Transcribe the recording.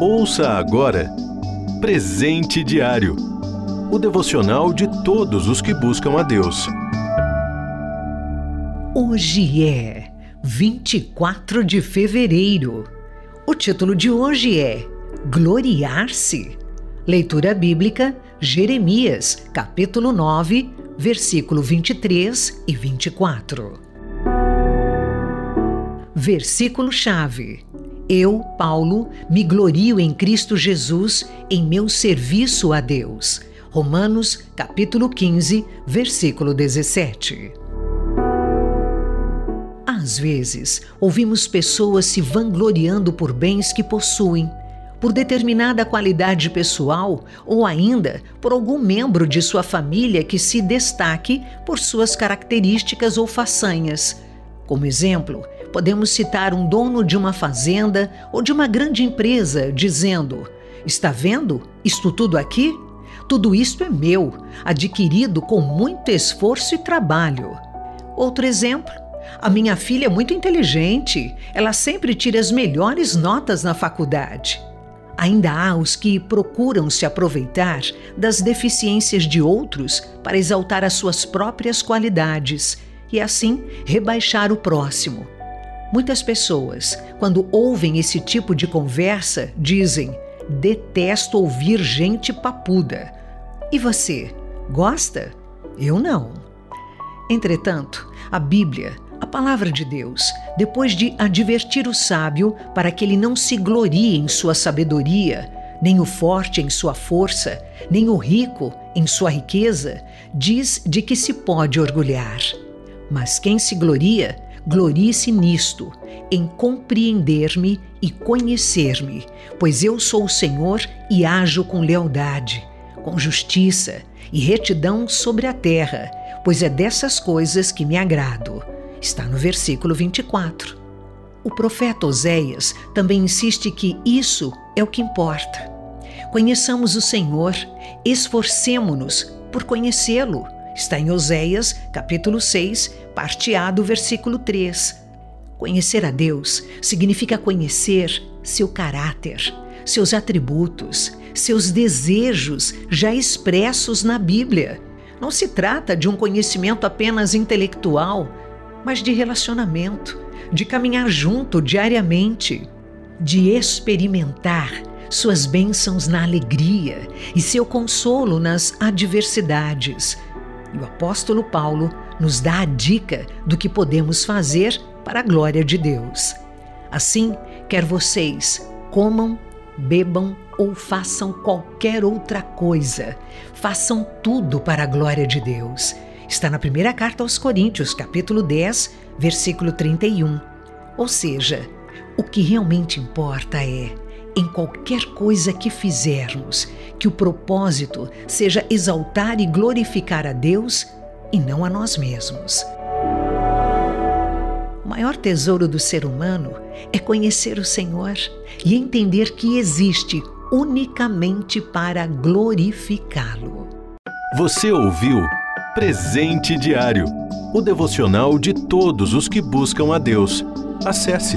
Ouça agora Presente Diário o devocional de todos os que buscam a Deus. Hoje é 24 de fevereiro. O título de hoje é Gloriar-se. Leitura bíblica, Jeremias, capítulo 9, versículo 23 e 24. Versículo-chave. Eu, Paulo, me glorio em Cristo Jesus em meu serviço a Deus. Romanos, capítulo 15, versículo 17. Às vezes, ouvimos pessoas se vangloriando por bens que possuem, por determinada qualidade pessoal ou ainda por algum membro de sua família que se destaque por suas características ou façanhas. Como exemplo, podemos citar um dono de uma fazenda ou de uma grande empresa dizendo: Está vendo isto tudo aqui? Tudo isto é meu, adquirido com muito esforço e trabalho. Outro exemplo: a minha filha é muito inteligente, ela sempre tira as melhores notas na faculdade. Ainda há os que procuram se aproveitar das deficiências de outros para exaltar as suas próprias qualidades e assim rebaixar o próximo. Muitas pessoas, quando ouvem esse tipo de conversa, dizem: detesto ouvir gente papuda. E você, gosta? Eu não. Entretanto, a Bíblia, a palavra de Deus, depois de advertir o sábio para que ele não se glorie em sua sabedoria, nem o forte em sua força, nem o rico em sua riqueza, diz de que se pode orgulhar. Mas quem se gloria, glorie-se nisto, em compreender-me e conhecer-me, pois eu sou o Senhor e ajo com lealdade com justiça e retidão sobre a terra, pois é dessas coisas que me agrado. Está no versículo 24. O profeta Oséias também insiste que isso é o que importa. Conheçamos o Senhor, esforcemo-nos por conhecê-lo. Está em Oséias, capítulo 6, parte A do versículo 3. Conhecer a Deus significa conhecer seu caráter, seus atributos, seus desejos já expressos na Bíblia. Não se trata de um conhecimento apenas intelectual, mas de relacionamento, de caminhar junto diariamente, de experimentar suas bênçãos na alegria e seu consolo nas adversidades. E o apóstolo Paulo nos dá a dica do que podemos fazer para a glória de Deus. Assim, quer vocês comam, bebam ou façam qualquer outra coisa. Façam tudo para a glória de Deus. Está na primeira carta aos Coríntios, capítulo 10, versículo 31. Ou seja, o que realmente importa é, em qualquer coisa que fizermos, que o propósito seja exaltar e glorificar a Deus e não a nós mesmos. O maior tesouro do ser humano é conhecer o Senhor e entender que existe unicamente para glorificá-lo. Você ouviu Presente Diário o devocional de todos os que buscam a Deus. Acesse